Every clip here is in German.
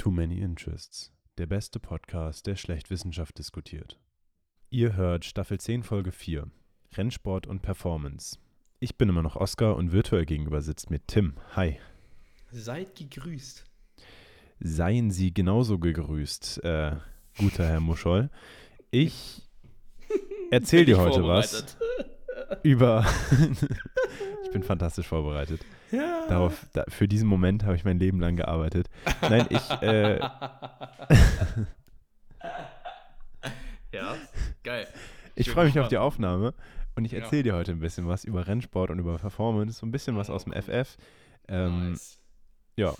Too Many Interests, der beste Podcast, der schlecht Wissenschaft diskutiert. Ihr hört Staffel 10, Folge 4, Rennsport und Performance. Ich bin immer noch Oskar und virtuell gegenüber sitzt mir Tim. Hi. Seid gegrüßt. Seien Sie genauso gegrüßt, äh, guter Herr Muschol. Ich erzähle dir heute was über. Ich bin fantastisch vorbereitet. Ja. Darauf, da, für diesen Moment habe ich mein Leben lang gearbeitet. Nein, ich. Äh, ja, geil. Ich bin freue mich auf die. Aufnahme und ich Ja. erzähle dir heute ein bisschen was über Rennsport und über Performance, so ein bisschen was aus dem FF. Ähm, nice. Ja.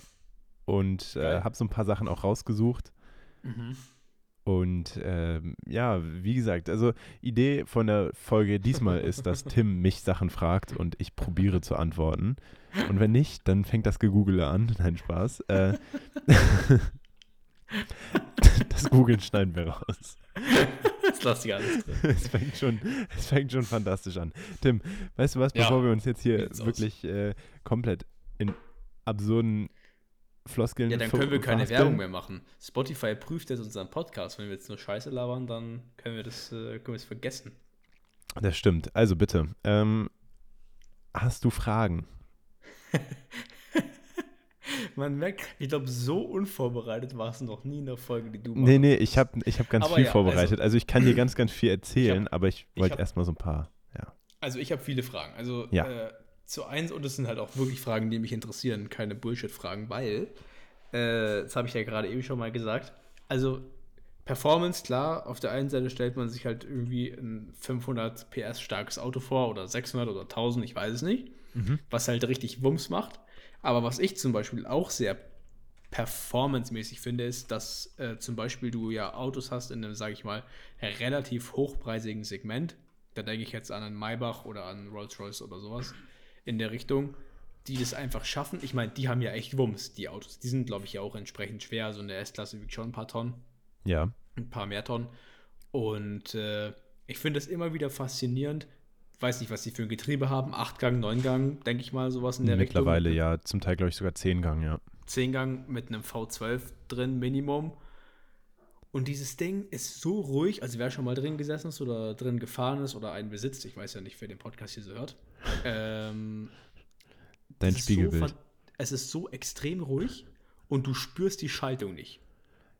Und äh, habe so ein paar Sachen auch rausgesucht. Mhm. Und ähm, ja, wie gesagt, also Idee von der Folge diesmal ist, dass Tim mich Sachen fragt und ich probiere zu antworten. Und wenn nicht, dann fängt das Gegoogle an. Nein, Spaß. Äh, das Googeln schneiden wir raus. Das lass ich alles drin. Es fängt, schon, es fängt schon fantastisch an. Tim, weißt du was, Ja, bevor wir uns jetzt hier wirklich äh, komplett in absurden Floskeln Ja, dann können wir keine? Werbung mehr machen. Spotify prüft jetzt unseren Podcast. Wenn wir jetzt nur Scheiße labern, dann können wir das, äh, können wir es vergessen. Das stimmt. Also bitte, ähm, hast du Fragen? Man merkt, ich glaube, so unvorbereitet warst du noch nie in der Folge, die du Nee, machst. nee, ich habe ich hab ganz Aber viel ja, vorbereitet. Also, ich kann dir ganz, ganz viel erzählen, aber ich ich wollte hab- erstmal so ein paar, ja. Also ich habe viele Fragen. Also Ja. äh, zu eins, und es sind halt auch wirklich Fragen, die mich interessieren, keine Bullshit-Fragen, weil, äh, das habe ich ja gerade eben schon mal gesagt, also Performance, klar, auf der einen Seite stellt man sich halt irgendwie ein 500 PS starkes Auto vor oder 600 oder 1000, ich weiß es nicht, was halt richtig Wumms macht. Aber was ich zum Beispiel auch sehr performancemäßig finde, ist, dass äh, zum Beispiel du ja Autos hast in einem, sage ich mal, relativ hochpreisigen Segment. Da denke ich jetzt an einen Maybach oder an Rolls-Royce oder sowas in der Richtung, die das einfach schaffen. Ich meine, die haben ja echt Wumms, die Autos. Die sind, glaube ich, ja auch entsprechend schwer. Also eine S-Klasse wiegt schon ein paar Tonnen, Ja, ein paar mehr Tonnen. Und äh, ich finde es immer wieder faszinierend. Weiß nicht, was die für ein Getriebe haben. Achtgang, Neungang, denke ich mal, sowas in der mittlerweile Richtung. ja, zum Teil glaube ich sogar 10 Gang, ja. 10-Gang mit einem V12 drin, Minimum. Und dieses Ding ist so ruhig, also wer schon mal drin gesessen ist oder drin gefahren ist oder einen besitzt, ich weiß ja nicht, wer den Podcast hier so hört. Ähm, Dein Spiegelbild. So, es ist so extrem ruhig und du spürst die Schaltung nicht.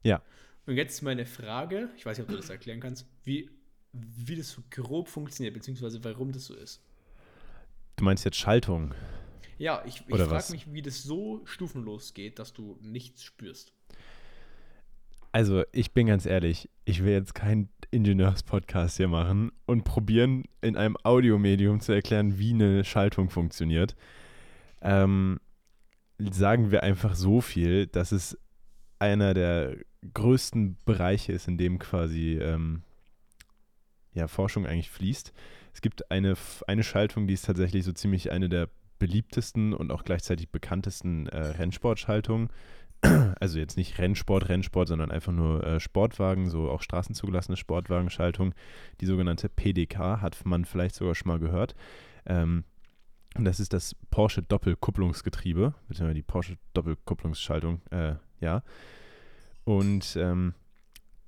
ja, Und jetzt meine Frage, ich weiß nicht, ob du das erklären kannst, wie, wie das so grob funktioniert, beziehungsweise warum das so ist. du meinst jetzt Schaltung. Ja, ich, ich frage mich, wie das so stufenlos geht, dass du nichts spürst. Also, ich bin ganz ehrlich, ich will jetzt keinen Ingenieurspodcast hier machen und probieren, in einem Audiomedium zu erklären, wie eine Schaltung funktioniert. Ähm, sagen wir einfach so viel, dass es einer der größten Bereiche ist, in dem quasi ähm, ja, Forschung eigentlich fließt. Es gibt eine, eine Schaltung, die ist tatsächlich so ziemlich eine der beliebtesten und auch gleichzeitig bekanntesten äh, Rennsportschaltungen. Also jetzt nicht Rennsport, Rennsport, sondern einfach nur äh, Sportwagen, so auch straßenzugelassene Sportwagenschaltung. Die sogenannte PDK hat man vielleicht sogar schon mal gehört. Ähm, und das ist das Porsche Doppelkupplungsgetriebe, beziehungsweise die Porsche Doppelkupplungsschaltung, äh, ja. Und ähm,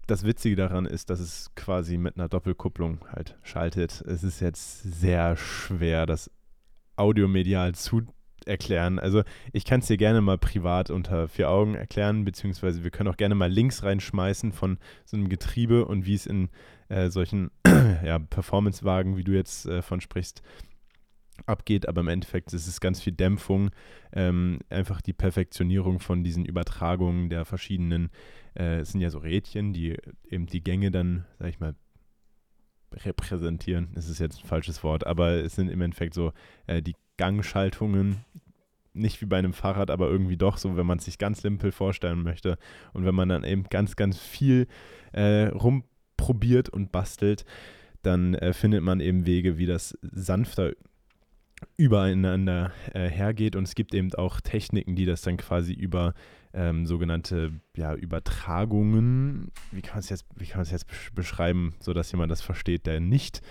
das Witzige daran ist, dass es quasi mit einer Doppelkupplung halt schaltet. Es ist jetzt sehr schwer, das audiomedial zu erklären. Also ich kann es dir gerne mal privat unter vier Augen erklären, beziehungsweise wir können auch gerne mal Links reinschmeißen von so einem Getriebe und wie es in äh, solchen ja, Performance-Wagen, wie du jetzt äh, von sprichst, abgeht. Aber im Endeffekt ist es ganz viel Dämpfung, ähm, einfach die Perfektionierung von diesen Übertragungen der verschiedenen, äh, es sind ja so Rädchen, die eben die Gänge dann, sag ich mal, repräsentieren. Das ist jetzt ein falsches Wort, aber es sind im Endeffekt so äh, die Gangschaltungen, nicht wie bei einem Fahrrad, aber irgendwie doch so, wenn man es sich ganz simpel vorstellen möchte. Und wenn man dann eben ganz, ganz viel äh, rumprobiert und bastelt, dann äh, findet man eben Wege, wie das sanfter übereinander äh, hergeht. Und es gibt eben auch Techniken, die das dann quasi über ähm, sogenannte ja, Übertragungen, wie kann man es jetzt, wie kann man es jetzt besch- beschreiben, sodass jemand das versteht, der nicht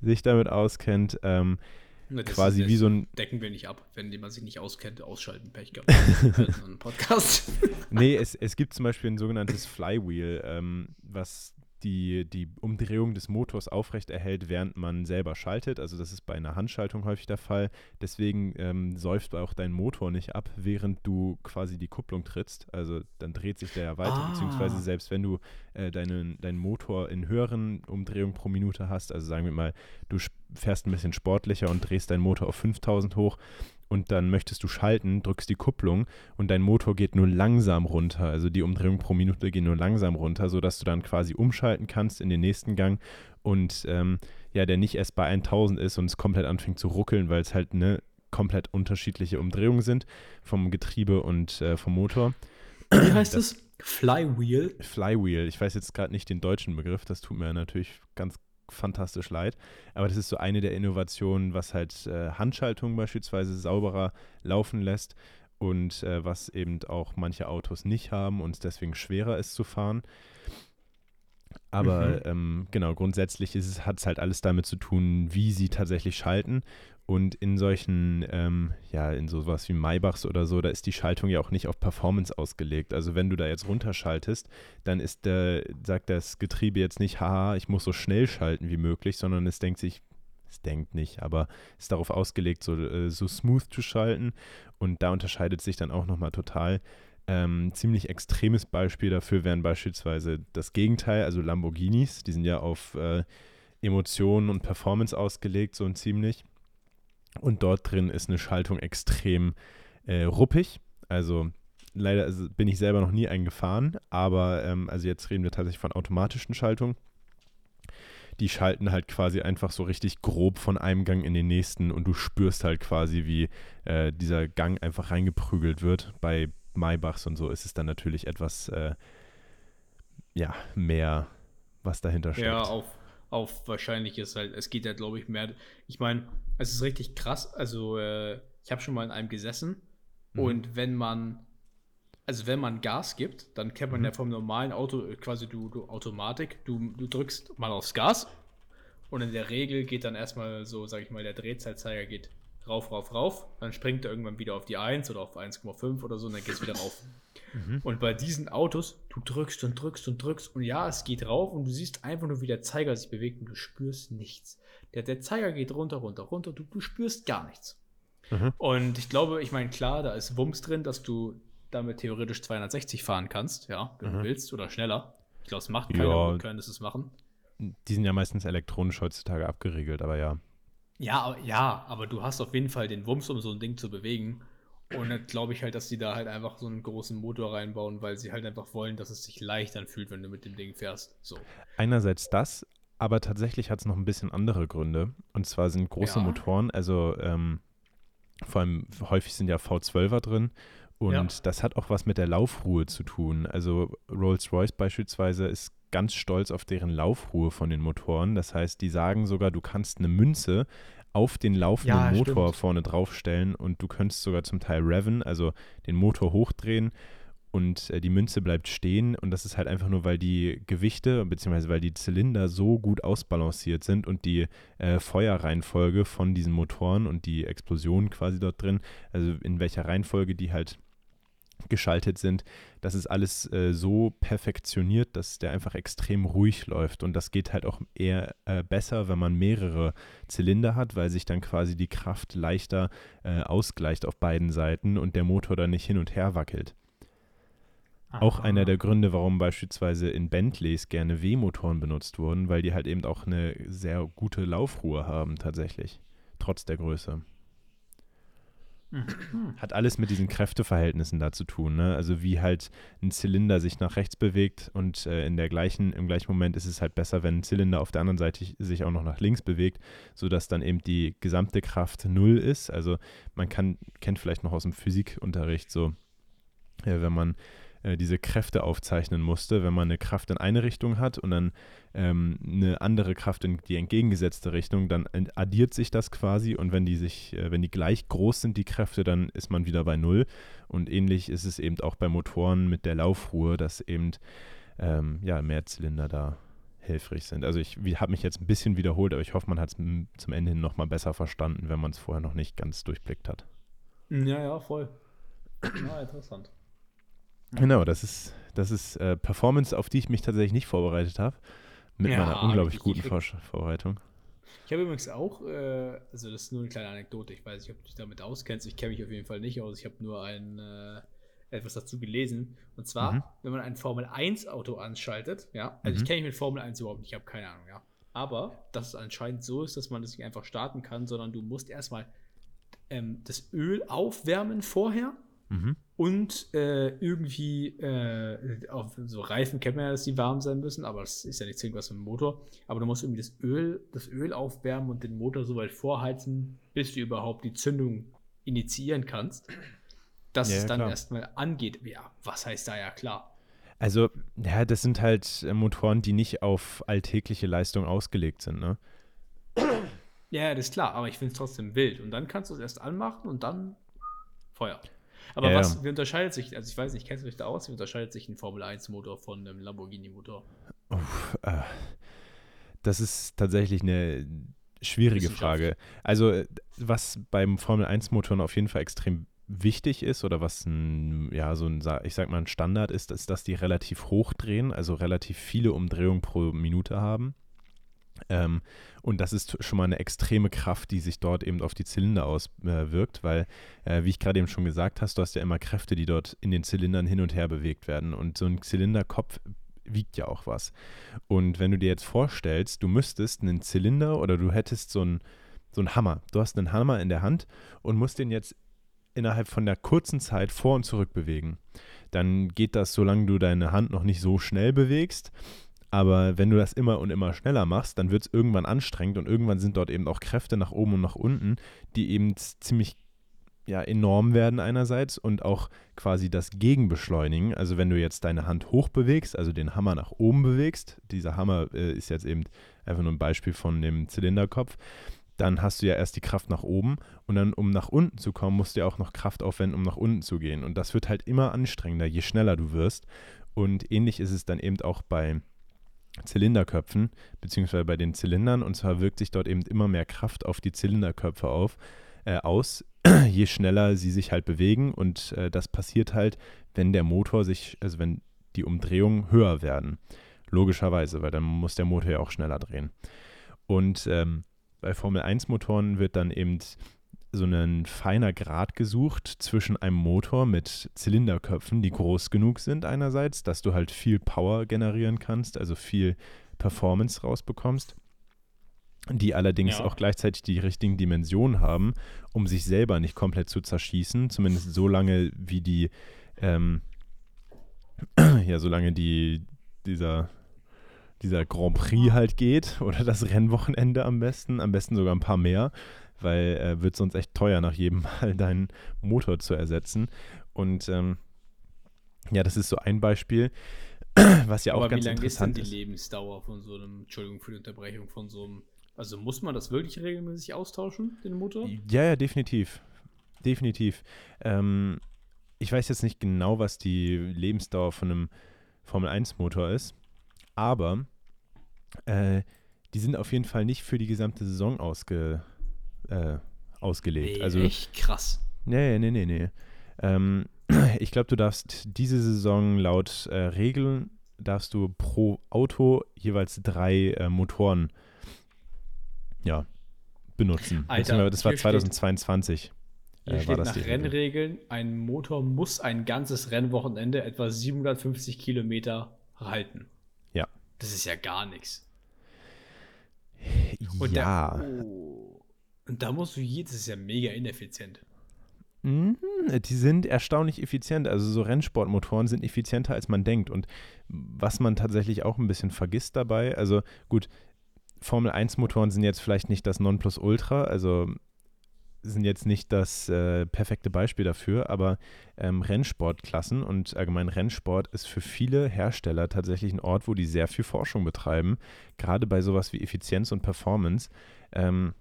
sich damit auskennt, ähm, Na, quasi ist, wie so ein. Decken wir nicht ab, wenn man sich nicht auskennt, ausschalten, Pech gehabt. ein Podcast. nee, es, es gibt zum Beispiel ein sogenanntes Flywheel, ähm, was die, die Umdrehung des Motors aufrechterhält, während man selber schaltet. Also das ist bei einer Handschaltung häufig der Fall. Deswegen ähm, säuft auch dein Motor nicht ab, während du quasi die Kupplung trittst. Also dann dreht sich der ja weiter, ah. beziehungsweise selbst wenn du äh, deinen, deinen Motor in höheren Umdrehungen pro Minute hast, also sagen wir mal, du fährst ein bisschen sportlicher und drehst deinen Motor auf 5000 hoch, und dann möchtest du schalten, drückst die Kupplung und dein Motor geht nur langsam runter. Also die Umdrehungen pro Minute gehen nur langsam runter, sodass du dann quasi umschalten kannst in den nächsten Gang und ähm, ja, der nicht erst bei 1000 ist und es komplett anfängt zu ruckeln, weil es halt eine komplett unterschiedliche Umdrehungen sind vom Getriebe und äh, vom Motor. Wie heißt es? Flywheel? Flywheel. Ich weiß jetzt gerade nicht den deutschen Begriff, das tut mir natürlich ganz fantastisch leid. Aber das ist so eine der Innovationen, was halt äh, Handschaltung beispielsweise sauberer laufen lässt und äh, was eben auch manche Autos nicht haben und es deswegen schwerer ist zu fahren. Aber mhm. ähm, genau, grundsätzlich hat es halt alles damit zu tun, wie sie tatsächlich schalten. Und in solchen, ähm, ja, in sowas wie Maybachs oder so, da ist die Schaltung ja auch nicht auf Performance ausgelegt. Also wenn du da jetzt runterschaltest, dann ist der, sagt das Getriebe jetzt nicht, haha, ich muss so schnell schalten wie möglich, sondern es denkt sich, es denkt nicht, aber ist darauf ausgelegt, so, äh, so smooth zu schalten. Und da unterscheidet sich dann auch nochmal total. Ähm, ziemlich extremes Beispiel dafür wären beispielsweise das Gegenteil, also Lamborghinis, die sind ja auf äh, Emotionen und Performance ausgelegt, so ein ziemlich. Und dort drin ist eine Schaltung extrem äh, ruppig. Also leider also bin ich selber noch nie eingefahren, aber ähm, also jetzt reden wir tatsächlich von automatischen Schaltungen. Die schalten halt quasi einfach so richtig grob von einem Gang in den nächsten und du spürst halt quasi, wie äh, dieser Gang einfach reingeprügelt wird. Bei Maybachs und so ist es dann natürlich etwas, äh, ja, mehr, was dahinter steckt. Ja, auf, auf wahrscheinlich ist halt, es geht ja, glaube ich, mehr. Ich meine, es ist richtig krass. Also, äh, ich habe schon mal in einem gesessen mhm. und wenn man, also wenn man Gas gibt, dann kennt man mhm. ja vom normalen Auto äh, quasi du, du Automatik, du, du drückst mal aufs Gas und in der Regel geht dann erstmal so, sag ich mal, der Drehzeitzeiger geht rauf, rauf, rauf, dann springt er irgendwann wieder auf die 1 oder auf 1,5 oder so und dann geht es wieder rauf. Mhm. Und bei diesen Autos, du drückst und drückst und drückst und ja, es geht rauf und du siehst einfach nur, wie der Zeiger sich bewegt und du spürst nichts. Der, der Zeiger geht runter, runter, runter, du, du spürst gar nichts. Mhm. Und ich glaube, ich meine, klar, da ist Wumms drin, dass du damit theoretisch 260 fahren kannst, ja, wenn mhm. du willst, oder schneller. Ich glaube, es macht keiner, ja, können es machen. Die sind ja meistens elektronisch heutzutage abgeriegelt, aber ja. Ja, ja, aber du hast auf jeden Fall den Wumms, um so ein Ding zu bewegen. Und dann glaube ich halt, dass die da halt einfach so einen großen Motor reinbauen, weil sie halt einfach wollen, dass es sich leicht anfühlt, wenn du mit dem Ding fährst. So. Einerseits das, aber tatsächlich hat es noch ein bisschen andere Gründe. Und zwar sind große ja. Motoren, also ähm, vor allem häufig sind ja V12er drin. Und ja. das hat auch was mit der Laufruhe zu tun. Also Rolls-Royce beispielsweise ist ganz stolz auf deren Laufruhe von den Motoren. Das heißt, die sagen sogar, du kannst eine Münze auf den laufenden ja, Motor stimmt. vorne draufstellen und du könntest sogar zum Teil reven, also den Motor hochdrehen und äh, die Münze bleibt stehen und das ist halt einfach nur, weil die Gewichte bzw. weil die Zylinder so gut ausbalanciert sind und die äh, Feuerreihenfolge von diesen Motoren und die Explosion quasi dort drin, also in welcher Reihenfolge die halt geschaltet sind, das ist alles äh, so perfektioniert, dass der einfach extrem ruhig läuft. Und das geht halt auch eher äh, besser, wenn man mehrere Zylinder hat, weil sich dann quasi die Kraft leichter äh, ausgleicht auf beiden Seiten und der Motor dann nicht hin und her wackelt. Aha. Auch einer der Gründe, warum beispielsweise in Bentleys gerne W-Motoren benutzt wurden, weil die halt eben auch eine sehr gute Laufruhe haben tatsächlich, trotz der Größe. Mhm. Hat alles mit diesen Kräfteverhältnissen da zu tun. Ne? Also wie halt ein Zylinder sich nach rechts bewegt und äh, in der gleichen, im gleichen Moment ist es halt besser, wenn ein Zylinder auf der anderen Seite sich auch noch nach links bewegt, sodass dann eben die gesamte Kraft null ist. Also man kann, kennt vielleicht noch aus dem Physikunterricht so, äh, wenn man äh, diese Kräfte aufzeichnen musste, wenn man eine Kraft in eine Richtung hat und dann ähm, eine andere Kraft in die entgegengesetzte Richtung, dann addiert sich das quasi und wenn die sich, äh, wenn die gleich groß sind, die Kräfte, dann ist man wieder bei Null. Und ähnlich ist es eben auch bei Motoren mit der Laufruhe, dass eben ähm, ja, mehr Zylinder da hilfreich sind. Also ich habe mich jetzt ein bisschen wiederholt, aber ich hoffe, man hat es zum Ende hin nochmal besser verstanden, wenn man es vorher noch nicht ganz durchblickt hat. Ja, ja, voll. Ja, interessant. Genau, das ist, das ist äh, Performance, auf die ich mich tatsächlich nicht vorbereitet habe. Mit Ja, meiner unglaublich ich- guten ich- Vor Vorbereitung. Ich habe übrigens auch, äh, also das ist nur eine kleine Anekdote, ich weiß nicht, ob du dich damit auskennst, ich kenne mich auf jeden Fall nicht aus, ich habe nur ein, äh, etwas dazu gelesen. Und zwar, Mhm. wenn man ein Formel 1 Auto anschaltet, ja, also Mhm. ich kenne mich mit Formel 1 überhaupt nicht, ich habe keine Ahnung, ja. Aber dass es anscheinend so ist, dass man das nicht einfach starten kann, sondern du musst erstmal ähm, das Öl aufwärmen vorher Mhm. Und äh, irgendwie äh, auf so Reifen kennt man ja, dass die warm sein müssen, aber das ist ja nicht zwingend was mit dem Motor. Aber du musst irgendwie das Öl, das Öl aufwärmen und den Motor so weit vorheizen, bis du überhaupt die Zündung initiieren kannst. Dass Ja, es dann klar. erstmal angeht. Ja, was heißt da ja klar? Also, ja, das sind halt äh, Motoren, die nicht auf alltägliche Leistung ausgelegt sind, ne? Ja, das ist klar, aber ich finde es trotzdem wild. Und dann kannst du es erst anmachen und dann Feuer. Aber Ja, was, wie unterscheidet sich, also ich weiß nicht, kennst du dich da aus, wie unterscheidet sich ein Formel 1 Motor von einem Lamborghini Motor? Uff, äh, das ist tatsächlich eine schwierige. Frage. Also, äh, was beim Formel-1-Motoren auf jeden Fall extrem wichtig ist oder was ein, ja, so ein, ich sag mal, ein Standard ist, ist, dass die relativ hoch drehen, also relativ viele Umdrehungen pro Minute haben. Ähm, und das ist schon mal eine extreme Kraft, die sich dort eben auf die Zylinder auswirkt, äh, weil, äh, wie ich gerade eben schon gesagt hast, du hast ja immer Kräfte, die dort in den Zylindern hin und her bewegt werden. Und so ein Zylinderkopf wiegt ja auch was. Und wenn du dir jetzt vorstellst, du müsstest einen Zylinder oder du hättest so einen, so einen Hammer. Du hast einen Hammer in der Hand und musst den jetzt innerhalb von der kurzen Zeit vor und zurück bewegen. Dann geht das, solange du deine Hand noch nicht so schnell bewegst. Aber wenn du das immer und immer schneller machst, dann wird es irgendwann anstrengend und irgendwann sind dort eben auch Kräfte nach oben und nach unten, die eben ziemlich ja, enorm werden einerseits und auch quasi das Gegenbeschleunigen. Also wenn du jetzt deine Hand hoch bewegst, also den Hammer nach oben bewegst, dieser Hammer äh, ist jetzt eben einfach nur ein Beispiel von dem Zylinderkopf, dann hast du ja erst die Kraft nach oben und dann, um nach unten zu kommen, musst du ja auch noch Kraft aufwenden, um nach unten zu gehen. Und das wird halt immer anstrengender, je schneller du wirst. Und ähnlich ist es dann eben auch bei Zylinderköpfen, beziehungsweise bei den Zylindern. Und zwar wirkt sich dort eben immer mehr Kraft auf die Zylinderköpfe auf, äh, aus, je schneller sie sich halt bewegen. Und äh, das passiert halt, wenn der Motor sich, also wenn die Umdrehungen höher werden. Logischerweise, weil dann muss der Motor ja auch schneller drehen. Und ähm, bei Formel 1 Motoren wird dann eben so ein feiner Grad gesucht zwischen einem Motor mit Zylinderköpfen, die groß genug sind einerseits, dass du halt viel Power generieren kannst, also viel Performance rausbekommst, die allerdings Ja. auch gleichzeitig die richtigen Dimensionen haben, um sich selber nicht komplett zu zerschießen, zumindest so lange wie die, ähm, ja, solange die, dieser, dieser Grand Prix halt geht oder das Rennwochenende am besten, am besten sogar ein paar mehr, weil äh, wird sonst echt teuer, nach jedem Mal deinen Motor zu ersetzen. Und ähm, ja, das ist so ein Beispiel, was ja auch Aber wie ganz lange ist denn interessant die ist. Lebensdauer von so einem, Entschuldigung für die Unterbrechung, von so einem, also muss man das wirklich regelmäßig austauschen, den Motor? Ja, ja, definitiv. Definitiv. Ähm, ich weiß jetzt nicht genau, was die Lebensdauer von einem Formel-1-Motor ist, aber äh, die sind auf jeden Fall nicht für die gesamte Saison ausge, äh, ausgelegt. Also, echt krass. nee, nee, nee, nee. Ähm, ich glaube, du darfst diese Saison laut äh, Regeln, darfst du pro Auto jeweils drei äh, Motoren ja, benutzen. Alter, das war hier steht- 2022. Hier äh, steht das nach. Rennregeln, ein Motor muss ein ganzes Rennwochenende etwa 750 Kilometer halten. Ja. Das ist ja gar nichts. Und ja. Da, oh. Und da musst du jedes, das ist ja mega ineffizient. Mhm, Die sind erstaunlich effizient. Also so Rennsportmotoren sind effizienter, als man denkt. Und was man tatsächlich auch ein bisschen vergisst dabei, also gut, Formel 1-Motoren sind jetzt vielleicht nicht das Nonplusultra, also sind jetzt nicht das äh, perfekte Beispiel dafür, aber ähm, Rennsportklassen und allgemein Rennsport ist für viele Hersteller tatsächlich ein Ort, wo die sehr viel Forschung betreiben, gerade bei sowas wie Effizienz und Performance. Ähm,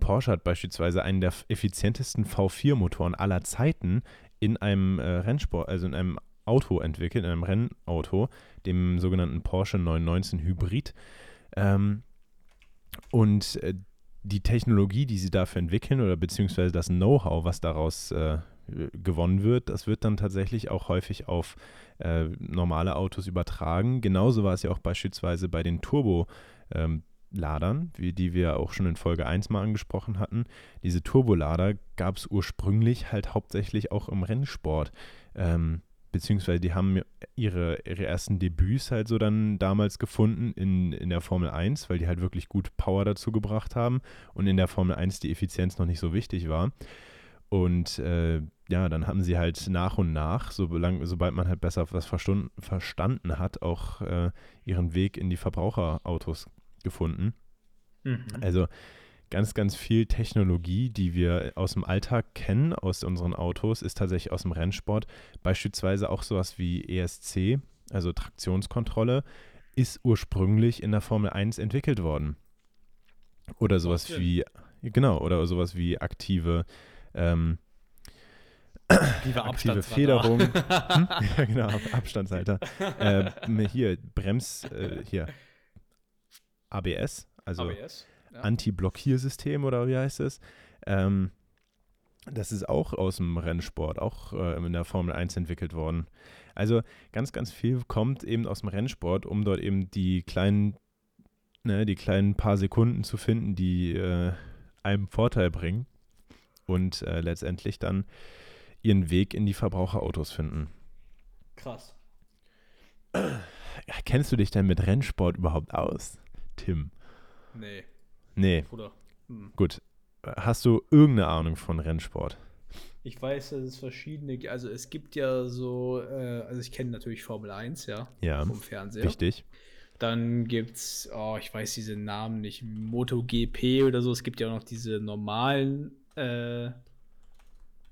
Porsche hat beispielsweise einen der effizientesten V4-Motoren aller Zeiten in einem äh, Rennsport, also in einem Auto entwickelt, in einem Rennauto, dem sogenannten Porsche 919 Hybrid. Ähm, und äh, die Technologie, die sie dafür entwickeln oder beziehungsweise das Know-how, was daraus äh, gewonnen wird, das wird dann tatsächlich auch häufig auf äh, normale Autos übertragen. Genauso war es ja auch beispielsweise bei den Turbo- ähm, Ladern, wie die wir auch schon in Folge 1 mal angesprochen hatten. Diese Turbolader gab es ursprünglich halt hauptsächlich auch im Rennsport. Ähm, beziehungsweise die haben ihre, ihre ersten Debüts halt so dann damals gefunden in, in der Formel 1, weil die halt wirklich gut Power dazu gebracht haben und in der Formel 1 die Effizienz noch nicht so wichtig war. Und äh, ja, dann haben sie halt nach und nach, solang, sobald man halt besser was verstanden hat, auch äh, ihren Weg in die Verbraucherautos gefunden. Mhm. Also ganz, ganz viel Technologie, die wir aus dem Alltag kennen, aus unseren Autos, ist tatsächlich aus dem Rennsport. Beispielsweise auch sowas wie ESC, also Traktionskontrolle, ist ursprünglich in der Formel 1 entwickelt worden. Oder sowas wie, genau, oder sowas wie aktive, ähm, aktive Federung. hm? Ja, genau, Abstandshalter. äh, hier, Brems, äh, hier, ABS, also ABS, ja. Anti-Blockiersystem oder wie heißt es. Ähm, das ist auch aus dem Rennsport, auch äh, in der Formel 1 entwickelt worden. Also ganz, ganz viel kommt eben aus dem Rennsport, um dort eben die kleinen, ne, die kleinen paar Sekunden zu finden, die äh, einem Vorteil bringen und äh, letztendlich dann ihren Weg in die Verbraucherautos finden. Krass. Kennst du dich denn mit Rennsport überhaupt aus? Tim? Nee. Nee. Bruder. Hm. Gut. Hast du irgendeine Ahnung von Rennsport? Ich weiß, dass es verschiedene, also es gibt ja so, äh, also ich kenne natürlich Formel 1, ja, ja vom Fernseher. Richtig. Dann gibt es, oh, ich weiß diese Namen nicht, MotoGP oder so. Es gibt ja auch noch diese normalen, äh,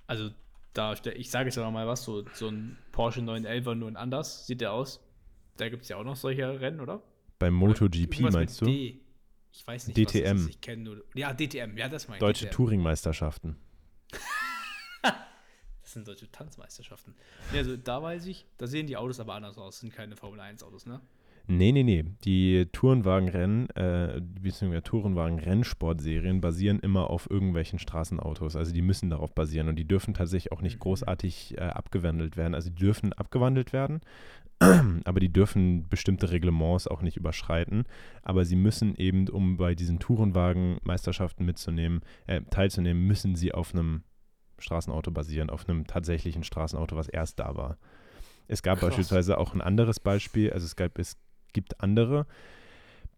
also da, ich sage jetzt aber mal was, so, so ein Porsche 911 nur in anders, sieht der aus. Da gibt es ja auch noch solche Rennen, oder? Beim MotoGP meinst du? D. Ich weiß nicht, DTM. was ich kenne. Ja, DTM, ja, das meine ich. Deutsche Touringmeisterschaften. das sind deutsche Tanzmeisterschaften. Ja, also da weiß ich, da sehen die Autos aber anders aus, sind keine Formel 1 Autos, ne? Nee, nee, nee. Die Tourenwagenrennen, äh, beziehungsweise Tourenwagen-Rennsportserien basieren immer auf irgendwelchen Straßenautos. Also die müssen darauf basieren und die dürfen tatsächlich auch nicht mhm. großartig äh, abgewandelt werden. Also die dürfen abgewandelt werden, aber die dürfen bestimmte Reglements auch nicht überschreiten. Aber sie müssen eben, um bei diesen Tourenwagen-Meisterschaften mitzunehmen, äh, teilzunehmen, müssen sie auf einem Straßenauto basieren, auf einem tatsächlichen Straßenauto, was erst da war. Es gab Krass. beispielsweise auch ein anderes Beispiel, also es, gab, es gibt andere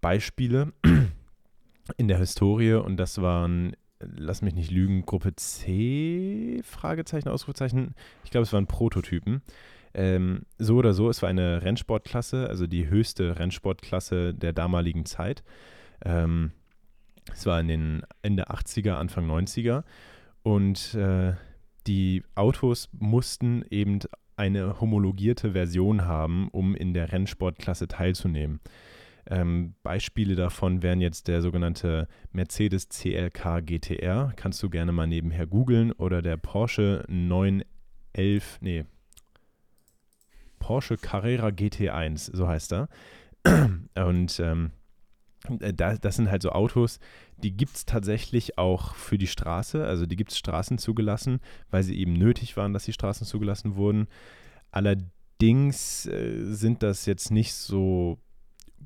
Beispiele in der Historie und das waren, lass mich nicht lügen, Gruppe C, Fragezeichen, Ausrufezeichen. Ich glaube, es waren Prototypen. Ähm, so oder so, es war eine Rennsportklasse, also die höchste Rennsportklasse der damaligen Zeit. Ähm, es war in den Ende 80er, Anfang 90er. Und äh, die Autos mussten eben eine homologierte Version haben, um in der Rennsportklasse teilzunehmen. Ähm, Beispiele davon wären jetzt der sogenannte Mercedes CLK GTR, kannst du gerne mal nebenher googeln, oder der Porsche 911, nee, Porsche Carrera GT1, so heißt er. Und ähm, das sind halt so Autos, die gibt es tatsächlich auch für die Straße. Also die gibt es Straßen zugelassen, weil sie eben nötig waren, dass die Straßen zugelassen wurden. Allerdings äh, sind das jetzt nicht so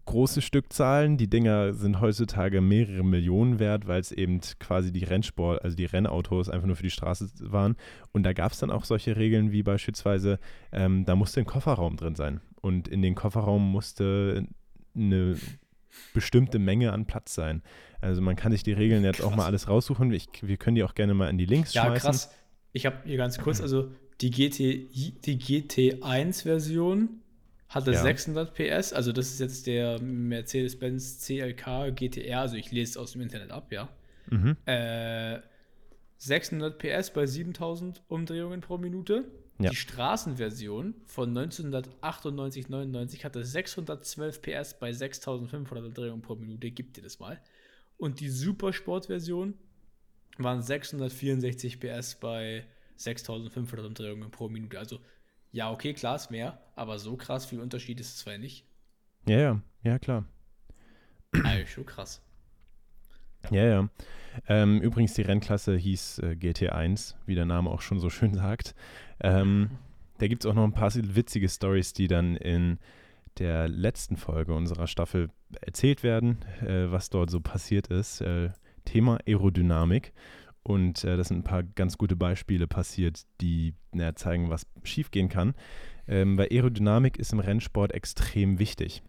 große Stückzahlen. Die Dinger sind heutzutage mehrere Millionen wert, weil es eben quasi die Rennsport, also die Rennautos einfach nur für die Straße waren. Und da gab es dann auch solche Regeln wie beispielsweise, ähm, da musste ein Kofferraum drin sein. Und in den Kofferraum musste eine bestimmte Menge an Platz sein. Also man kann sich die Regeln jetzt krass. auch mal alles raussuchen. Ich, wir können die auch gerne mal in die Links ja, schmeißen. Ja, krass. Ich habe hier ganz kurz, also die, GT, die GT1-Version hatte ja. 600 PS, also das ist jetzt der Mercedes-Benz CLK GTR, also ich lese es aus dem Internet ab, ja. Mhm. Äh, 600 PS bei 7000 Umdrehungen pro Minute. Ja. Die Straßenversion von 1998-99 hatte 612 PS bei 6500 Umdrehungen pro Minute. Gib dir das mal. Und die Supersport-Version waren 664 PS bei 6500 Umdrehungen pro Minute. Also Ja, okay, klar, ist mehr, aber so krass viel Unterschied ist es zwar nicht. Ja, ja, ja, klar. Also schon krass. Ja, ja. Ähm, übrigens, die Rennklasse hieß äh, GT1, wie der Name auch schon so schön sagt. Ähm, da gibt es auch noch ein paar witzige Stories, die dann in der letzten Folge unserer Staffel erzählt werden, äh, was dort so passiert ist. Äh, Thema Aerodynamik. Und äh, das sind ein paar ganz gute Beispiele passiert, die na, zeigen, was schiefgehen kann. Ähm, weil Aerodynamik ist im Rennsport extrem wichtig.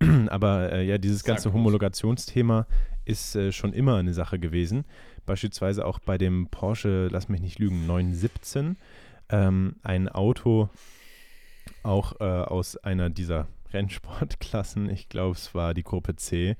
Aber äh, ja, dieses ganze Homologationsthema ist äh, schon immer eine Sache gewesen. Beispielsweise auch bei dem Porsche, lass mich nicht lügen, 917. Ähm, ein Auto auch äh, aus einer dieser Rennsportklassen. Ich glaube, es war die Gruppe C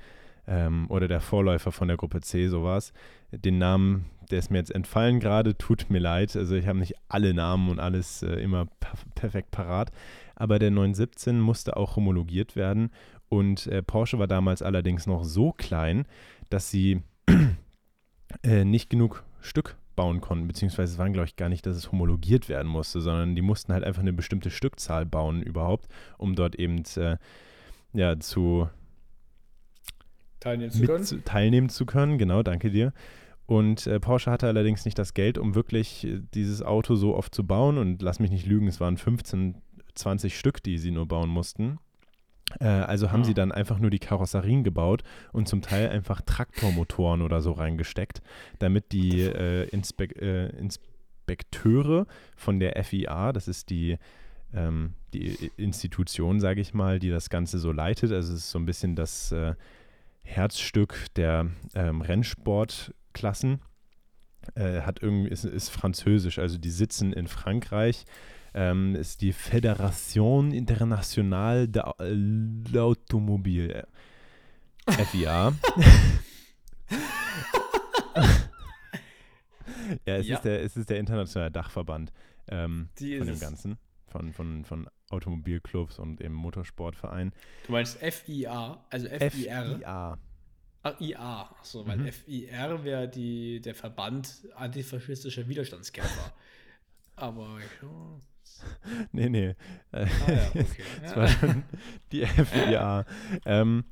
ähm, oder der Vorläufer von der Gruppe C, sowas. Den Namen, der ist mir jetzt entfallen gerade, tut mir leid. Also ich habe nicht alle Namen und alles äh, immer perfekt parat. Aber der 917 musste auch homologiert werden. Und äh, Porsche war damals allerdings noch so klein, dass sie äh, nicht genug Stück bauen konnten, beziehungsweise es waren, glaube ich, gar nicht, dass es homologiert werden musste, sondern die mussten halt einfach eine bestimmte Stückzahl bauen überhaupt, um dort eben äh, ja, zu teilnehmen zu können. Teilnehmen zu können. Genau, danke dir. Und äh, Porsche hatte allerdings nicht das Geld, um wirklich äh, dieses Auto so oft zu bauen. Und lass mich nicht lügen, es waren 15, 20 Stück, die sie nur bauen mussten. Äh, also haben ja. sie dann einfach nur die Karosserien gebaut und zum Teil einfach Traktormotoren oder so reingesteckt, damit die äh, Inspek äh, Inspekteure von der FIA, das ist die, ähm, die Institution, sage ich mal, die das Ganze so leitet, also es ist so ein bisschen das äh, Herzstück der ähm, Rennsportklassen, äh, hat irgendwie, ist, ist französisch, also die sitzen in Frankreich ähm, ist die Fédération Internationale de l'Automobile. FIA. ja, es, ja. Ist der, es ist der internationale Dachverband ähm, von dem es. Ganzen. Von, von, von Automobilclubs und eben Motorsportvereinen. Du meinst FIA, also FIR? FIA. Ach, IA. Achso, weil mhm. FIR wäre der Verband antifaschistischer Widerstandskämpfer. Aber ja. nee, nee. Ah, ja, okay. das war schon die FIA. ähm,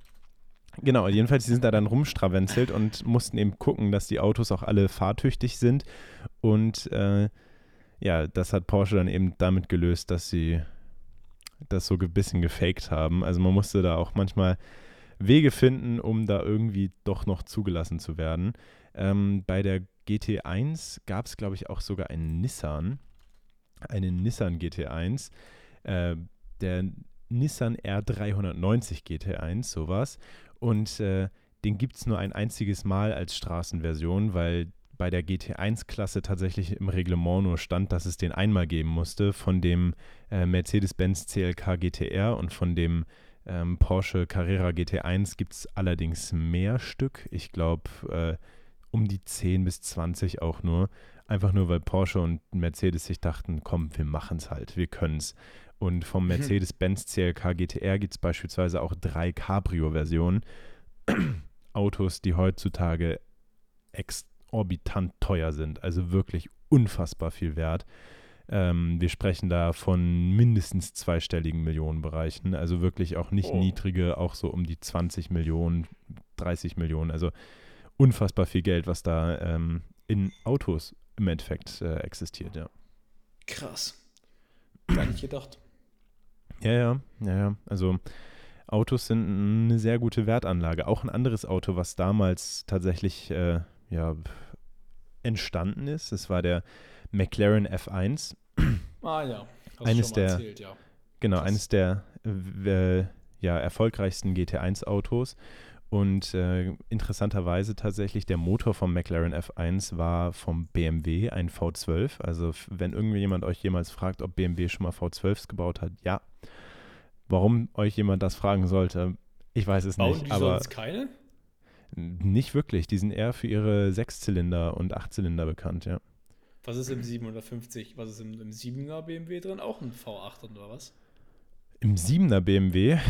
genau, jedenfalls, die sind da dann rumstravenzelt und mussten eben gucken, dass die Autos auch alle fahrtüchtig sind. Und äh, ja, das hat Porsche dann eben damit gelöst, dass sie das so ein bisschen gefaked haben. Also man musste da auch manchmal Wege finden, um da irgendwie doch noch zugelassen zu werden. Ähm, bei der GT1 gab es, glaube ich, auch sogar einen Nissan einen Nissan GT1, äh, der Nissan R390 GT1, sowas. Und äh, den gibt es nur ein einziges Mal als Straßenversion, weil bei der GT1-Klasse tatsächlich im Reglement nur stand, dass es den einmal geben musste. Von dem äh, Mercedes-Benz CLK GTR und von dem ähm, Porsche Carrera GT1 gibt es allerdings mehr Stück. Ich glaube, äh, um die 10 bis 20 auch nur. Einfach nur, weil Porsche und Mercedes sich dachten, komm, wir machen es halt, wir können es. Und vom Mercedes-Benz CLK GTR gibt es beispielsweise auch drei Cabrio-Versionen. Autos, die heutzutage exorbitant teuer sind, also wirklich unfassbar viel wert. Ähm, wir sprechen da von mindestens zweistelligen Millionenbereichen, also wirklich auch nicht oh. niedrige, auch so um die 20 Millionen, 30 Millionen, also unfassbar viel Geld, was da ähm, in Autos im Endeffekt äh, existiert, ja. Krass. Gar nicht gedacht. Ja, ja, ja, ja. Also Autos sind eine sehr gute Wertanlage. Auch ein anderes Auto, was damals tatsächlich äh, ja, entstanden ist, das war der McLaren F1. Ah ja. Hast eines der, erzählt, ja. Genau, Krass. eines der äh, ja, erfolgreichsten GT1-Autos. Und äh, interessanterweise tatsächlich der Motor vom McLaren F1 war vom BMW ein V12. Also wenn irgendjemand euch jemals fragt, ob BMW schon mal V12s gebaut hat, ja. Warum euch jemand das fragen sollte, ich weiß es Bauen nicht. Die aber sonst keine? Nicht wirklich. Die sind eher für ihre Sechszylinder und Achtzylinder bekannt, ja. Was ist im 750? Was ist im, im 7er BMW drin? Auch ein V8 oder was? Im 7er BMW?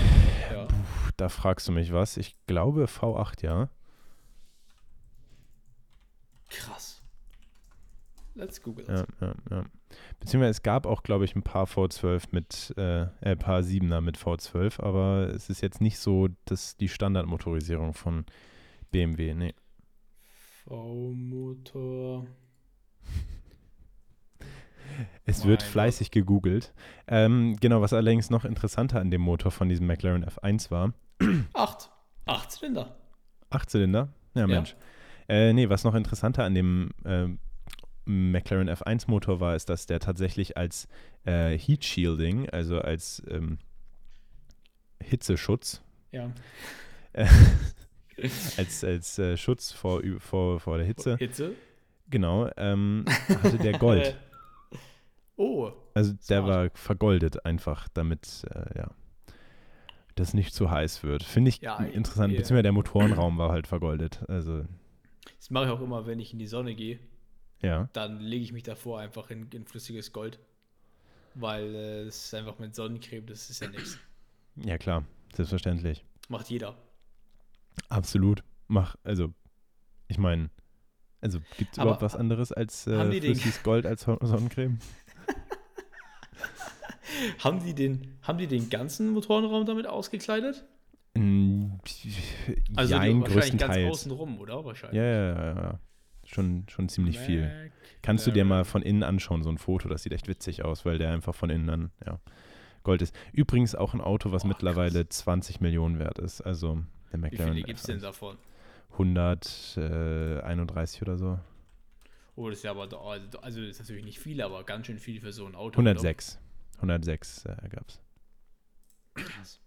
Ja. Puh, da fragst du mich was. Ich glaube V8, ja. Krass. Let's google ja, ja, ja. Beziehungsweise es gab auch, glaube ich, ein paar V12 mit, äh, ein paar 7er mit V12, aber es ist jetzt nicht so, dass die Standardmotorisierung von BMW, nee. V-Motor. Es wird Mein fleißig gegoogelt. Ähm, genau, was allerdings noch interessanter an dem Motor von diesem McLaren F1 war, Acht. Acht Zylinder. Achtzylinder? Ja, Mensch. Äh, nee, was noch interessanter an dem ähm, McLaren F1 Motor war, ist, dass der tatsächlich als äh, Heat Shielding, also als ähm, Hitzeschutz, Ja. äh, als, als äh, Schutz vor, vor, vor der Hitze, Hitze. genau, ähm, hatte der Gold. oh. Also der Smart. war vergoldet einfach, damit äh, ja, das nicht zu heiß wird. Finde ich Ja, interessant. ja. Beziehungsweise der Motorenraum war halt vergoldet. Also Das mache ich auch immer, wenn ich in die Sonne gehe. ja, Dann lege ich mich davor einfach in, in flüssiges Gold. Weil äh, das ist einfach mit Sonnencreme, das ist ja nichts. ja klar, selbstverständlich. Macht jeder. Absolut. Mach, also ich meine, also gibt es überhaupt was anderes als äh, flüssiges Gold als Son- Sonnencreme? Haben die den, haben die den ganzen Motorenraum damit ausgekleidet? Mm, Also die, wahrscheinlich ganz außen rum, oder? Wahrscheinlich. Ja, ja, ja, ja. Schon, schon ziemlich viel. Mac- Kannst du dir mal von innen anschauen, so ein Foto, das sieht echt witzig aus, weil der einfach von innen dann, ja, Gold ist. Übrigens auch ein Auto, was Oh, mittlerweile 20 Millionen wert ist. Also der Wie McLaren viele gibt es denn F1. davon? 131 oder so. Oh, das ist ja aber, da- also das ist natürlich nicht viel, aber ganz schön viel für so ein Auto. 106. 106 äh, gab es. Krass.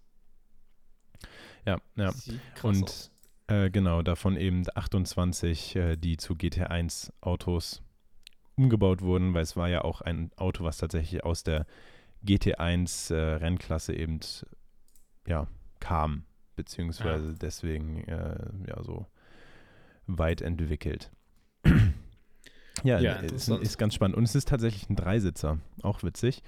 Ja, ja. Sieht krass Und äh, genau, davon eben 28, äh, die zu GT1 Autos umgebaut wurden, weil es war ja auch ein Auto, was tatsächlich aus der GT1 äh, Rennklasse eben ja, kam, beziehungsweise deswegen äh, ja so weit entwickelt. Ja, Ja, ist, interessant. ist ganz spannend. Und es ist tatsächlich ein Dreisitzer, auch witzig.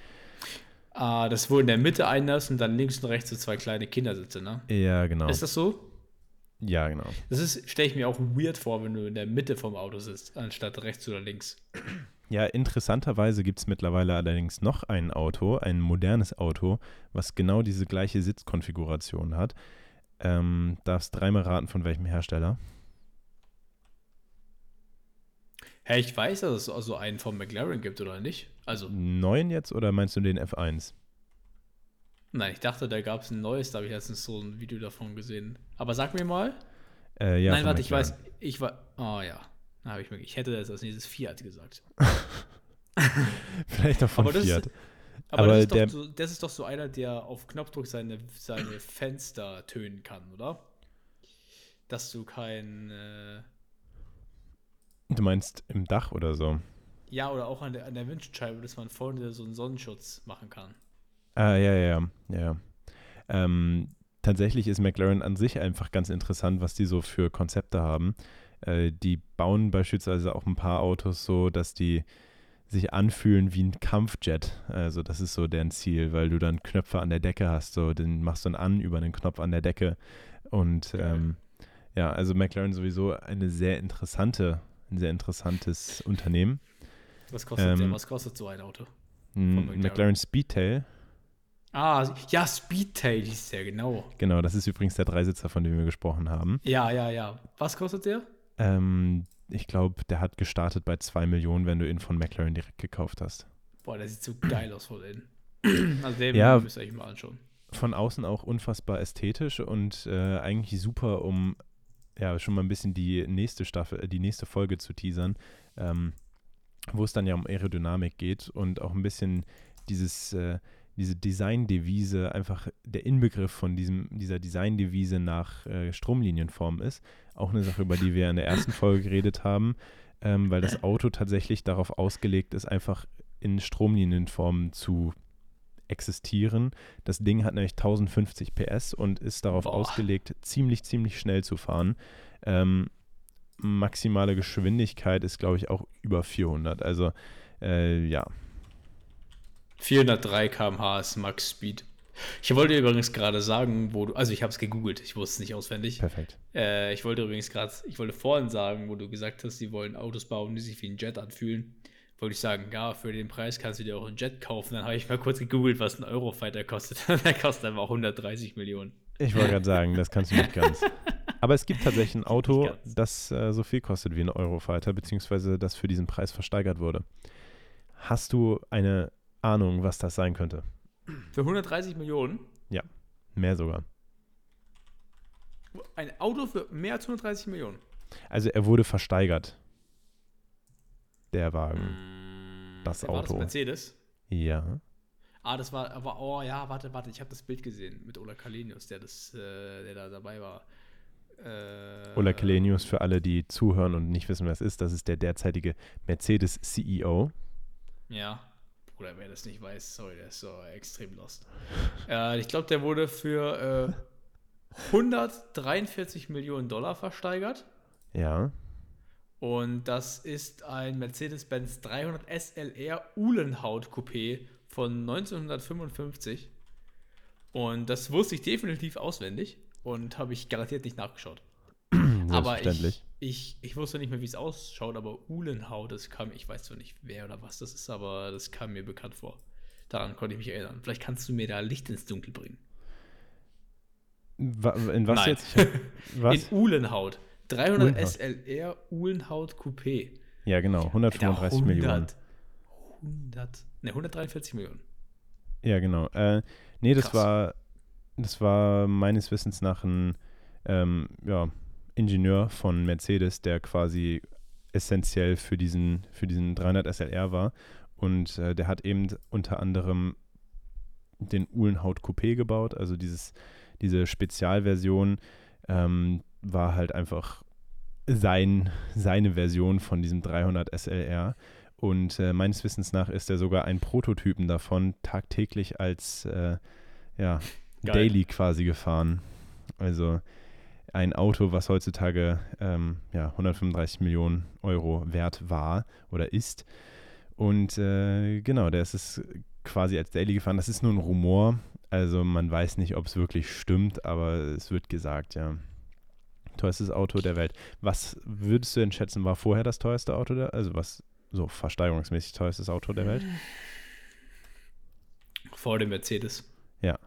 Ah, das wo in der Mitte einer ist und dann links und rechts so zwei kleine Kindersitze, ne? Ja, genau. Ist das so? Ja, genau. Das ist, stelle ich mir auch weird vor, wenn du in der Mitte vom Auto sitzt, anstatt rechts oder links. Ja, interessanterweise gibt es mittlerweile allerdings noch ein Auto, ein modernes Auto, was genau diese gleiche Sitzkonfiguration hat. Ähm, darfst dreimal raten, von welchem Hersteller. Hä, ich weiß, dass es also einen von McLaren gibt, oder nicht? Also, Neuen jetzt oder meinst du den F1? nein, ich dachte, da gab es ein neues, da habe ich letztens so ein Video davon gesehen. Aber sag mir mal. Äh, ja, nein, warte, ich weiß, ich war, oh ja. Da habe ich mir, ich hätte das als nächstes Fiat gesagt. Vielleicht auch von Aber das ist- Fiat. Aber, Aber das, ist der- doch so, das ist doch so einer, der auf Knopfdruck seine, seine Fenster tönen kann, oder? Dass du kein, äh, Du meinst im Dach oder so? ja, oder auch an der, an der Windschutzscheibe, dass man vorne so einen Sonnenschutz machen kann. Ah, ja, ja, ja. Ähm, tatsächlich ist McLaren an sich einfach ganz interessant, was die so für Konzepte haben. Äh, die bauen beispielsweise auch ein paar Autos so, dass die sich anfühlen wie ein Kampfjet. Also das ist so deren Ziel, weil du dann Knöpfe an der Decke hast. So, den machst du dann an über den Knopf an der Decke. Und Geil. ähm, ja, also McLaren sowieso eine sehr interessante, ein sehr interessantes Unternehmen. Was kostet der? Ähm, Was kostet so ein Auto? Ein McLaren. McLaren Speedtail, Ah, ja, Speedtail hieß der, genau. genau, das ist übrigens der Dreisitzer, von dem wir gesprochen haben. Ja, ja, ja. Was kostet der? Ähm, ich glaube, der hat gestartet bei 2 Millionen, wenn du ihn von McLaren direkt gekauft hast. Boah, der sieht so geil aus von innen. Also den Ja. müsst ihr euch mal anschauen. Von außen auch unfassbar ästhetisch und äh, eigentlich super, um ja schon mal ein bisschen die nächste Staffel, die nächste Folge zu teasern, ähm, wo es dann ja um Aerodynamik geht und auch ein bisschen dieses, äh, diese Design-Devise, einfach der Inbegriff von diesem, dieser Design-Devise nach äh, Stromlinienform ist. Auch eine Sache, über die wir in der ersten Folge geredet haben, ähm, weil das Auto tatsächlich darauf ausgelegt ist, einfach in Stromlinienform zu existieren. Das Ding hat nämlich 1050 PS und ist darauf Boah. ausgelegt, ziemlich, ziemlich schnell zu fahren. Ähm, maximale Geschwindigkeit ist, glaube ich, auch über 400. Also, äh, ja. 403 km/h ist Max Speed. Ich wollte übrigens gerade sagen, wo du, also ich habe es gegoogelt, ich wusste es nicht auswendig. Perfekt. Äh, ich wollte übrigens gerade, ich wollte vorhin sagen, wo du gesagt hast, sie wollen Autos bauen, die sich wie ein Jet anfühlen. Wollte ich sagen, ja, für den Preis kannst du dir auch einen Jet kaufen. Dann habe ich mal kurz gegoogelt, was ein Eurofighter kostet. Der kostet einfach 130 Millionen. Ich wollte gerade sagen, das kannst du nicht ganz. Aber es gibt tatsächlich ein Auto, das äh, so viel kostet wie ein Eurofighter, beziehungsweise das für diesen Preis versteigert wurde. Hast du eine Ahnung, was das sein könnte? Für 130 Millionen? Ja, mehr sogar. Ein Auto für mehr als 130 Millionen? Also er wurde versteigert. Der Wagen. Mm, das war Auto. das Mercedes? Ja. Ah, das war, aber, oh ja, warte, warte, ich habe das Bild gesehen mit Ola Kalenius, der, das, äh, der da dabei war. Äh, Ola Kelenius, für alle, die zuhören und nicht wissen, was ist, das ist der derzeitige Mercedes-CEO. Ja. Oder wer das nicht weiß, sorry, der ist so extrem lost. äh, ich glaube, der wurde für äh, 143 Millionen Dollar versteigert. Ja. Und das ist ein Mercedes-Benz 300 SLR Uhlenhaut Coupé von 1955. Und das wusste ich definitiv auswendig und habe ich garantiert nicht nachgeschaut. aber ich, ich, ich wusste nicht mehr, wie es ausschaut, aber Uhlenhaut, das kam, ich weiß zwar nicht, wer oder was das ist, aber das kam mir bekannt vor. Daran konnte ich mich erinnern. Vielleicht kannst du mir da Licht ins Dunkel bringen. In was Nein. jetzt? Was? In Uhlenhaut. 300 Uhlenhaut. SLR Uhlenhaut Coupé. Ja, genau, 135 Alter, 100, Millionen. 100, ne, 143 Millionen. Ja, genau. Äh, nee, das Krass. war, das war meines Wissens nach ein ähm, ja, Ingenieur von Mercedes, der quasi essentiell für diesen, für diesen 300 SLR war. Und äh, der hat eben unter anderem den Uhlenhaut Coupé gebaut, also dieses, diese Spezialversion ähm, war halt einfach sein, seine Version von diesem 300 SLR. Und äh, meines Wissens nach ist er sogar ein Prototypen davon tagtäglich als äh, ja, Geil. Daily quasi gefahren. Also ein Auto, was heutzutage ähm, ja, 135 Millionen Euro wert war oder ist. Und äh, genau, der ist es quasi als Daily gefahren. Das ist nur ein Rumor. Also man weiß nicht, ob es wirklich stimmt, aber es wird gesagt, ja. Teuerstes Auto der Welt. Was würdest du denn schätzen, war vorher das teuerste Auto der Also was so versteigerungsmäßig teuerstes Auto der Welt? Vor dem Mercedes. Ja.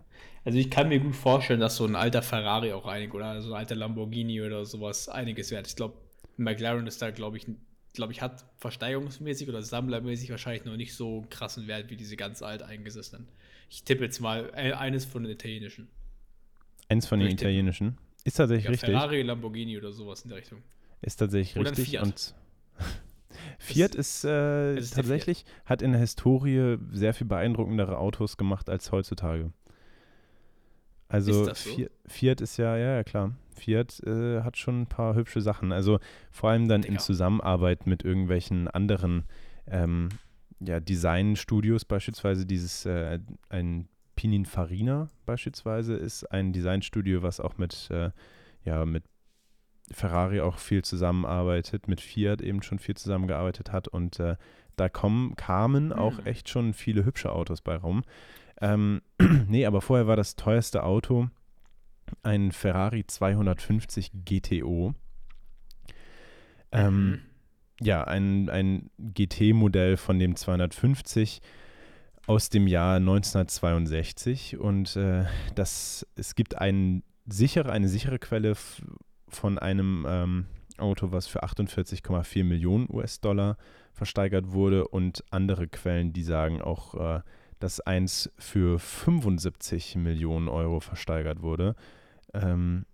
Also ich kann mir gut vorstellen, dass so ein alter Ferrari auch einig oder so ein alter Lamborghini oder sowas einiges wert. Ich glaube, McLaren ist da, glaube ich, glaube ich, hat versteigerungsmäßig oder sammlermäßig wahrscheinlich noch nicht so einen krassen Wert wie diese ganz alt eingesessenen. Ich tippe jetzt mal äh, eines von den italienischen. Eins von den italienischen. Ist tatsächlich Ja, richtig. Ferrari, Lamborghini oder sowas in der Richtung. Ist tatsächlich Oder richtig. Fiat. Und Fiat ist, äh, ist tatsächlich, hat in der Historie sehr viel beeindruckendere Autos gemacht als heutzutage. Also Ist so? Fiat, Fiat ist ja, ja, ja klar. Fiat äh, hat schon ein paar hübsche Sachen. Also vor allem dann in Digga. Zusammenarbeit mit irgendwelchen anderen ähm, ja, Designstudios, beispielsweise dieses äh, ein Pininfarina beispielsweise ist ein Designstudio, was auch mit, äh, ja, mit Ferrari auch viel zusammenarbeitet, mit Fiat eben schon viel zusammengearbeitet hat und äh, da kommen, kamen auch Hm. echt schon viele hübsche Autos bei rum. Ähm, nee, aber vorher war das teuerste Auto ein Ferrari 250 GTO. Ähm, Mhm. ja, ein, ein GT-Modell von dem 250 aus dem Jahr 1962 und äh, das, es gibt einen sichere, eine sichere Quelle von einem ähm, Auto, was für 48,4 Millionen US-Dollar versteigert wurde und andere Quellen, die sagen auch, äh, dass eins für 75 Millionen Euro versteigert wurde. Ähm,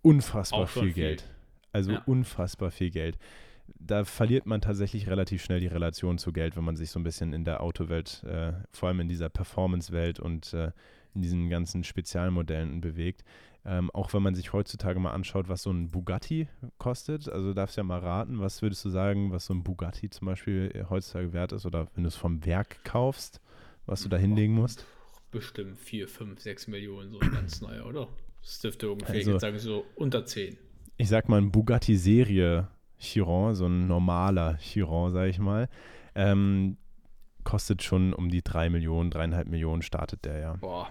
unfassbar viel viel. Geld. Also Ja. unfassbar viel Geld. Da verliert man tatsächlich relativ schnell die Relation zu Geld, wenn man sich so ein bisschen in der Autowelt, äh, vor allem in dieser Performance-Welt und äh, in diesen ganzen Spezialmodellen bewegt. Ähm, auch wenn man sich heutzutage mal anschaut, was so ein Bugatti kostet, also darfst ja mal raten, was würdest du sagen, was so ein Bugatti zum Beispiel äh, heutzutage wert ist oder wenn du es vom Werk kaufst, was du da hinlegen musst? Bestimmt 4, 5, 6 Millionen, so ein ganz neuer, oder? Das dürfte ungefähr, Also- sagen, so unter 10. ich sag mal, ein Bugatti-Serie Chiron, so ein normaler Chiron, sag ich mal, ähm, kostet schon um die 3 Millionen, 3,5 Millionen startet der ja. Boah.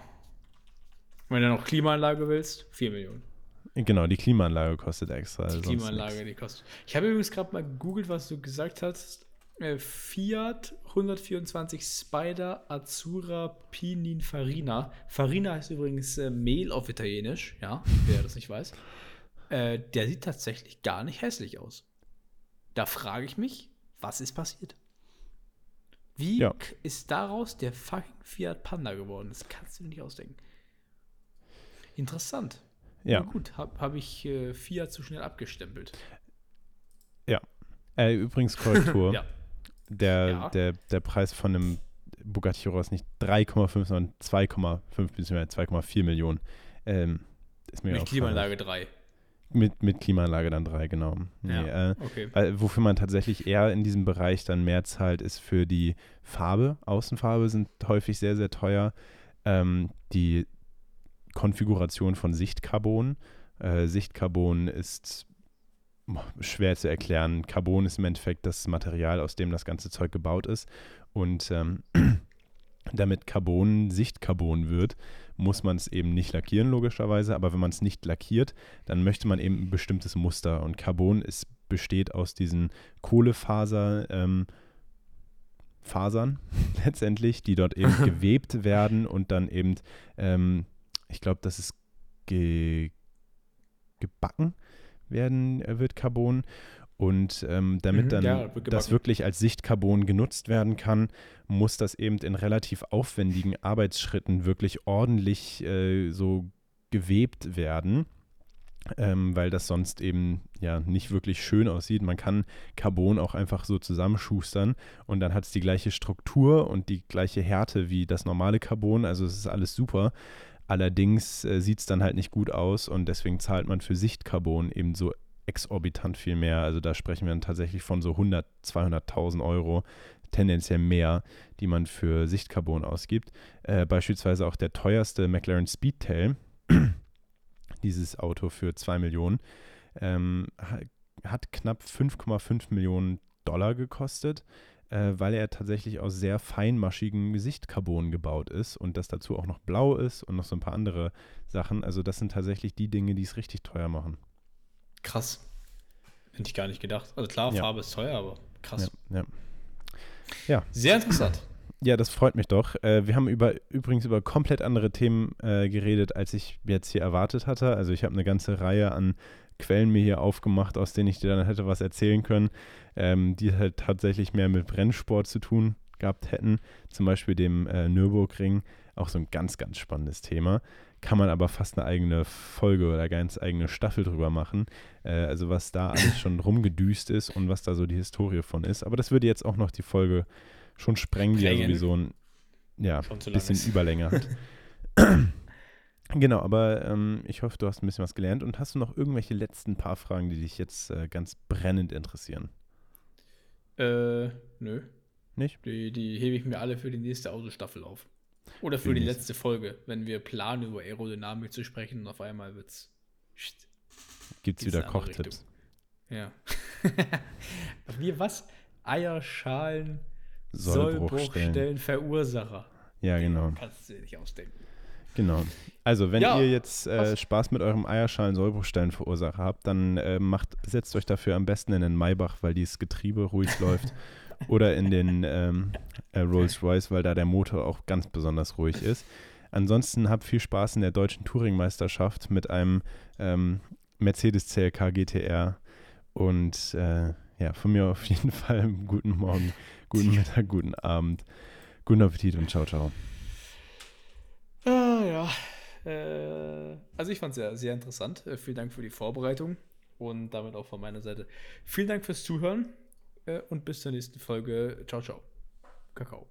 Wenn du noch Klimaanlage willst, 4 Millionen. Genau, die Klimaanlage kostet extra. Die Klimaanlage, nix. die kostet. Ich habe übrigens gerade mal gegoogelt, was du gesagt hast. äh, Fiat 124 Spider Azzurra Pininfarina. Farina heißt übrigens äh, Mehl auf Italienisch, ja, wer das nicht weiß. Äh, der sieht tatsächlich gar nicht hässlich aus. Da frage ich mich, was ist passiert? Wie Ja. ist daraus der fucking Fiat Panda geworden? Das kannst du dir nicht ausdenken. Interessant. Ja, Na gut, habe hab ich äh, Fiat zu schnell abgestempelt. äh, übrigens Korrektur. Ja. der, Ja. der, der Preis von einem Bugatti Chiron ist nicht 3,5, sondern 2,5 bzw. 2,4 Millionen. Ähm, ist mir Mit. Klimaanlage 3. Mit, mit Klimaanlage dann 3, genau. Nee, Ja. äh, Okay. weil, wofür man tatsächlich eher in diesem Bereich dann mehr zahlt, ist für die Farbe. Außenfarbe sind häufig sehr, sehr teuer. Ähm, die Konfiguration von Sichtcarbon. Äh, Sichtcarbon ist boah, schwer zu erklären. Carbon ist im Endeffekt das Material, aus dem das ganze Zeug gebaut ist. Und ähm, damit Carbon Sichtcarbon wird, muss man es eben nicht lackieren, logischerweise. Aber wenn man es nicht lackiert, dann möchte man eben ein bestimmtes Muster. Und Carbon ist, besteht aus diesen Kohlefaser, ähm, Fasern letztendlich, die dort eben gewebt werden und dann eben, ähm, ich glaube, das ist ge gebacken werden, äh, wird Carbon. Und ähm, damit Mhm, dann ja, das wirklich als Sichtcarbon genutzt werden kann, muss das eben in relativ aufwendigen Arbeitsschritten wirklich ordentlich äh, so gewebt werden, ähm, weil das sonst eben ja nicht wirklich schön aussieht. Man kann Carbon auch einfach so zusammenschustern und dann hat es die gleiche Struktur und die gleiche Härte wie das normale Carbon. Also es ist alles super. Allerdings äh, sieht es dann halt nicht gut aus und deswegen zahlt man für Sichtcarbon eben so exorbitant viel mehr. Also da sprechen wir dann tatsächlich von so 100, 200.000 Euro, tendenziell mehr, die man für Sichtcarbon ausgibt. Äh, beispielsweise auch der teuerste McLaren Speedtail, dieses Auto für 2 Millionen, ähm, ha- hat knapp 5,5 Millionen Dollar gekostet, äh, weil er tatsächlich aus sehr feinmaschigem Sichtcarbon gebaut ist und das dazu auch noch blau ist und noch so ein paar andere Sachen. Also das sind tatsächlich die Dinge, die es richtig teuer machen. Krass. Hätte ich gar nicht gedacht. Also klar, Ja. Farbe ist teuer, aber krass. Ja, ja. Sehr interessant. Ja, das freut mich doch. Äh, wir haben über, übrigens über komplett andere Themen äh, geredet, als ich jetzt hier erwartet hatte. Also ich habe eine ganze Reihe an Quellen mir hier aufgemacht, aus denen ich dir dann hätte was erzählen können, ähm, die halt tatsächlich mehr mit Brennsport zu tun gehabt hätten. Zum Beispiel dem äh, Nürburgring. Auch so ein ganz, ganz spannendes Thema. Kann man aber fast eine eigene Folge oder ganz eigene Staffel drüber machen. Äh, also was da alles schon rumgedüst ist und was da so die Historie von ist. Aber das würde jetzt auch noch die Folge schon sprengen, die ja sowieso ein ja, bisschen ist. Überlänge hat. genau, aber ähm, ich hoffe, du hast ein bisschen was gelernt. Und hast du noch irgendwelche letzten paar Fragen, die dich jetzt äh, ganz brennend interessieren? Äh, nö. Nicht? Die, die hebe ich mir alle für die nächste Autostaffel auf. Oder für die letzte Folge, wenn wir planen, über Aerodynamik zu sprechen und auf einmal wird's. Gibt es Geht's wieder Kochtipps? Ja. wir was? Eierschalen, Sollbruchstellen. Sollbruchstellen, Verursacher. Ja, genau. Kannst du dir nicht ausdenken. Genau. Also, wenn Ja, ihr jetzt äh. Spaß mit eurem Eierschalen-Sollbruchstellen-Verursacher habt, dann äh, macht, setzt euch dafür am besten in den Maybach, weil dieses Getriebe ruhig läuft. Oder in den ähm, äh, Rolls-Royce, weil da der Motor auch ganz besonders ruhig ist. Ansonsten habt viel Spaß in der deutschen Touringmeisterschaft mit einem ähm, Mercedes CLK GTR. Und äh, ja, von mir auf jeden Fall guten Morgen, guten Mittag, guten Abend, guten Appetit und ciao, ciao. Ah, ja. Äh, also ich fand es sehr, sehr interessant. Äh, vielen Dank für die Vorbereitung und damit auch von meiner Seite. Vielen Dank fürs Zuhören und bis zur nächsten Folge. Ciao, ciao. Kakao.